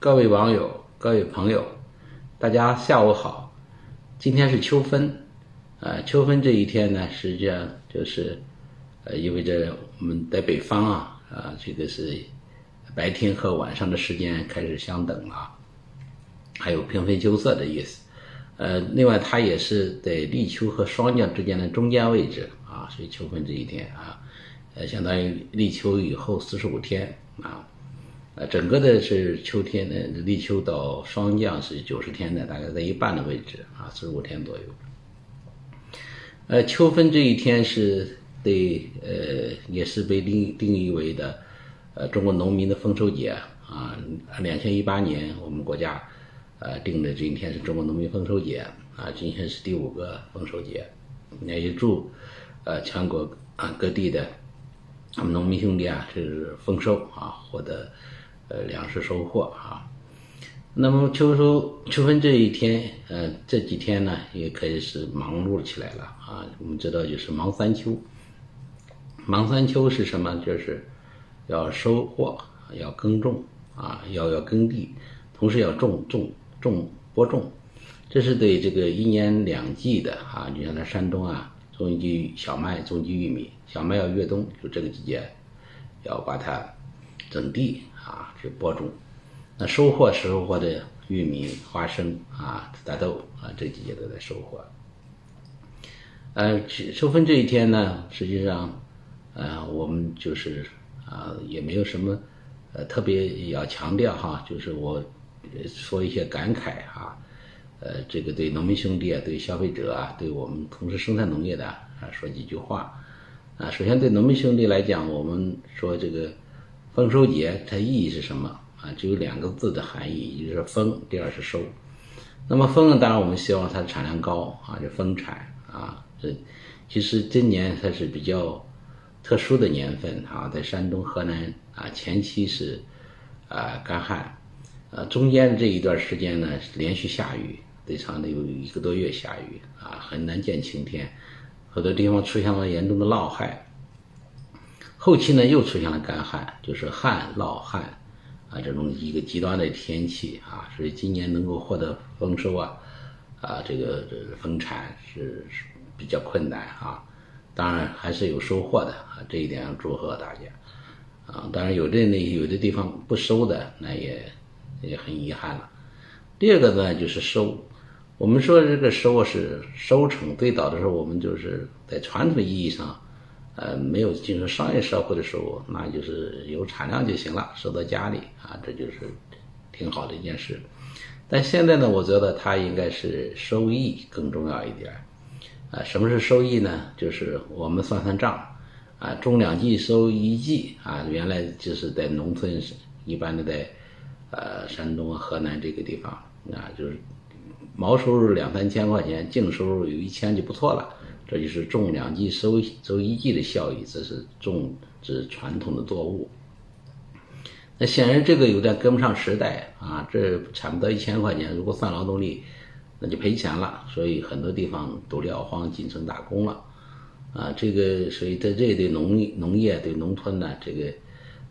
各位网友、各位朋友，大家下午好。今天是秋分，呃，秋分这一天呢，实际上就是呃，意味着我们在北方啊，啊，这个是白天和晚上的时间开始相等了，还有平分秋色的意思。呃，另外它也是在立秋和霜降之间的中间位置啊，所以秋分这一天啊，呃，相当于立秋以后四十五天啊。呃，整个的是秋天的立秋到霜降是九十天的，大概在一半的位置啊，四十五天左右。呃，秋分这一天是对呃，也是被定定义为的呃中国农民的丰收节啊。两千一八年我们国家呃定的这一天是中国农民丰收节啊，今天是第五个丰收节，也祝呃全国啊各地的我们农民兄弟啊是丰收啊，获得。呃，粮食收获啊，那么秋收秋分这一天，呃，这几天呢，也可以是忙碌起来了啊。我们知道，就是忙三秋。忙三秋是什么？就是要收获，要耕种啊，要要耕地，同时要种种种播种。这是对这个一年两季的啊。你像在山东啊，种一季小麦，种一季玉米。小麦要越冬，就这个季节，要把它整地。啊，去播种，那收获收获的玉米、花生啊、大豆啊，这季节都在收获。呃，收分这一天呢，实际上，呃，我们就是啊，也没有什么呃特别要强调哈，就是我说一些感慨哈，呃，这个对农民兄弟啊，对消费者啊，对我们从事生产农业的啊，说几句话。啊，首先对农民兄弟来讲，我们说这个。丰收节它意义是什么啊？只有两个字的含义，一个是丰，第二是收。那么丰呢，当然我们希望它的产量高啊，就丰产啊。这其实今年它是比较特殊的年份啊，在山东、河南啊，前期是啊干旱，呃，中间这一段时间呢连续下雨，最长的有一个多月下雨啊，很难见晴天，很多地方出现了严重的涝害。后期呢，又出现了干旱，就是旱涝旱，啊，这种一个极端的天气啊，所以今年能够获得丰收啊，啊，这个丰产是比较困难啊。当然还是有收获的啊，这一点要祝贺大家啊。当然有的那有的地方不收的，那也也很遗憾了。第二个呢，就是收，我们说这个收是收成，最早的时候我们就是在传统意义上。呃，没有进入商业社会的时候，那就是有产量就行了，收到家里啊，这就是挺好的一件事。但现在呢，我觉得它应该是收益更重要一点。啊，什么是收益呢？就是我们算算账，啊，种两季收一季啊，原来就是在农村一般的在呃山东啊、河南这个地方啊，就是毛收入两三千块钱，净收入有一千就不错了。这就是种两季收收一季的效益，这是种植传统的作物。那显然这个有点跟不上时代啊，这产不到一千块钱，如果算劳动力，那就赔钱了。所以很多地方都撂荒进城打工了，啊，这个所以在这对农农业对农村呢，这个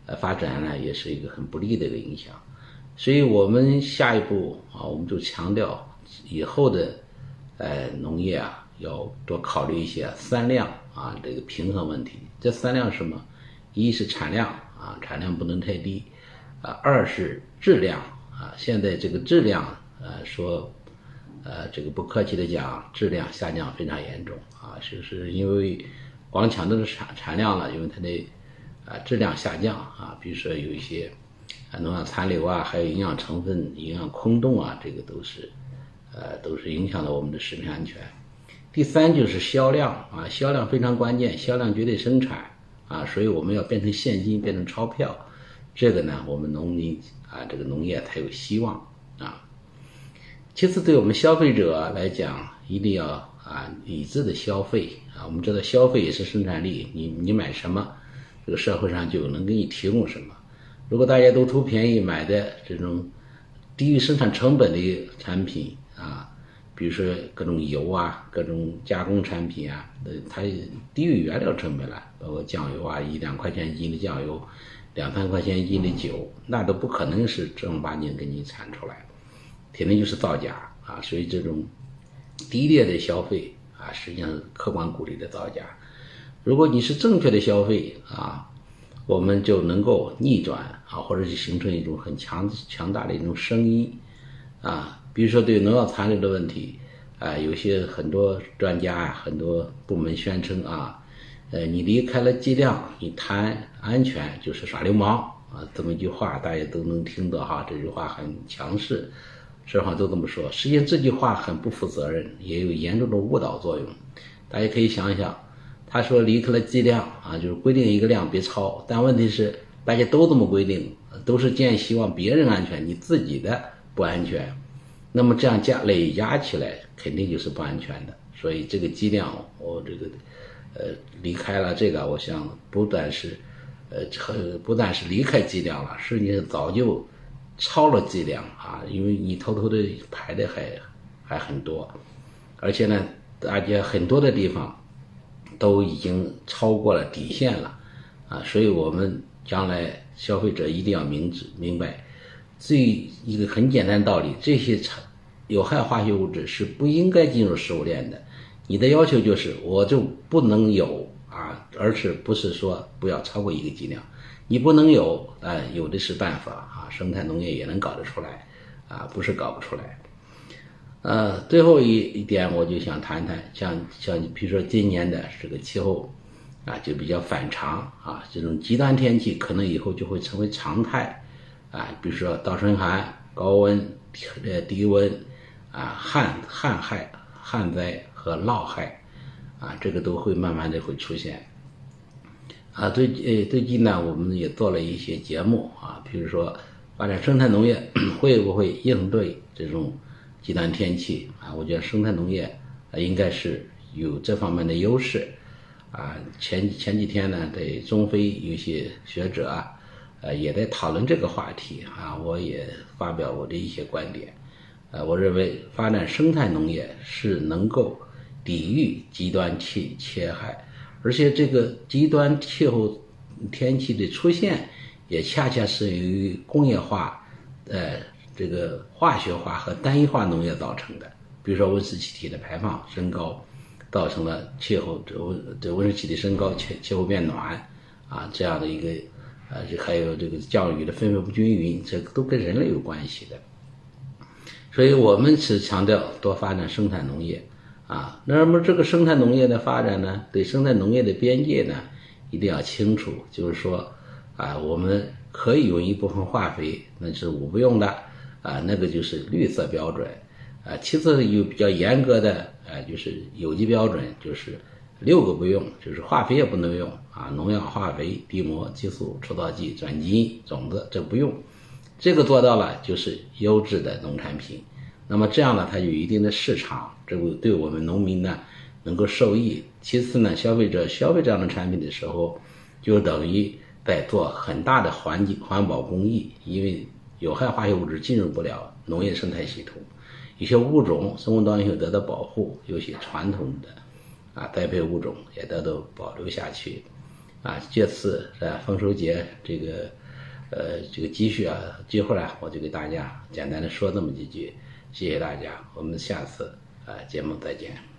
呃发展呢，也是一个很不利的一个影响。所以我们下一步啊，我们就强调以后的呃农业啊。要多考虑一些三量啊，这个平衡问题。这三量是什么？一是产量啊，产量不能太低啊；二是质量啊，现在这个质量呃说呃这个不客气的讲，质量下降非常严重啊，就是因为光强这个产产量了，因为它的啊质量下降啊，比如说有一些啊农药残留啊，还有营养成分、营养空洞啊，这个都是呃都是影响了我们的食品安全。第三就是销量啊，销量非常关键，销量决定生产啊，所以我们要变成现金，变成钞票，这个呢，我们农民啊，这个农业才有希望啊。其次，对我们消费者来讲，一定要啊理智的消费啊。我们知道消费也是生产力，你你买什么，这个社会上就能给你提供什么。如果大家都图便宜买的这种低于生产成本的产品啊。比如说各种油啊，各种加工产品啊，呃，它低于原料成本了，包括酱油啊，一两块钱一斤的酱油，两三块钱一斤的酒，那都不可能是正儿八经给你产出来，肯定就是造假啊。所以这种低劣的消费啊，实际上是客观鼓励的造假。如果你是正确的消费啊，我们就能够逆转啊，或者是形成一种很强强大的一种声音啊。比如说对农药残留的问题啊，有些很多专家啊，很多部门宣称啊。呃，你离开了剂量，你谈安全就是耍流氓啊！这么一句话，大家都能听到哈。这句话很强势，实话都这么说。实际上这句话很不负责任，也有严重的误导作用。大家可以想一想，他说离开了剂量啊，就是规定一个量别超，但问题是大家都这么规定，都是建希望别人安全，你自己的不安全，那么这样加累加起来肯定就是不安全的。所以这个剂量，我这个。呃，离开了这个，我想不但是，呃，不但是离开剂量了，实际上早就超了剂量啊，因为你偷偷的排的还还很多，而且呢，大家很多的地方都已经超过了底线了啊，所以我们将来消费者一定要明知明白，最一个很简单道理，这些有害化学物质是不应该进入食物链的。你的要求就是，我就不能有啊，而是不是说不要超过一个剂量，你不能有，啊，有的是办法啊，生态农业也能搞得出来，啊，不是搞不出来。呃，最后一一点，我就想谈谈，像像你比如说今年的这个气候，啊，就比较反常啊，这种极端天气可能以后就会成为常态，啊，比如说倒春寒、高温、呃低温，啊旱旱害、旱灾。和涝害，啊，这个都会慢慢的会出现，啊，最呃最近呢，我们也做了一些节目啊，比如说发展生态农业 会不会应对这种极端天气啊？我觉得生态农业啊应该是有这方面的优势，啊，前前几天呢，在中非有些学者啊，呃也在讨论这个话题啊，我也发表我的一些观点，呃，我认为发展生态农业是能够。抵御极端气气害，而且这个极端气候天气的出现，也恰恰是由于工业化、呃这个化学化和单一化农业造成的。比如说温室气体的排放升高，造成了气候这温这温室气体升高，气气候变暖啊这样的一个，呃还有这个降雨的分配不均匀，这都跟人类有关系的。所以我们是强调多发展生态农业。啊，那么这个生态农业的发展呢，对生态农业的边界呢，一定要清楚。就是说，啊，我们可以用一部分化肥，那是我不用的，啊，那个就是绿色标准，啊，其次有比较严格的，啊，就是有机标准，就是六个不用，就是化肥也不能用，啊，农药、化肥、地膜、激素、除草剂、转基因、种子这不用，这个做到了就是优质的农产品。那么这样呢，它有一定的市场，这个对我们农民呢能够受益。其次呢，消费者消费这样的产品的时候，就等于在做很大的环境环保公益，因为有害化学物质进入不了农业生态系统，一些物种生物多样性得到保护，有些传统的啊栽培物种也得到保留下去。啊，这次在丰收节这个呃这个积蓄啊机会啊，我就给大家简单的说这么几句。谢谢大家，我们下次啊节目再见。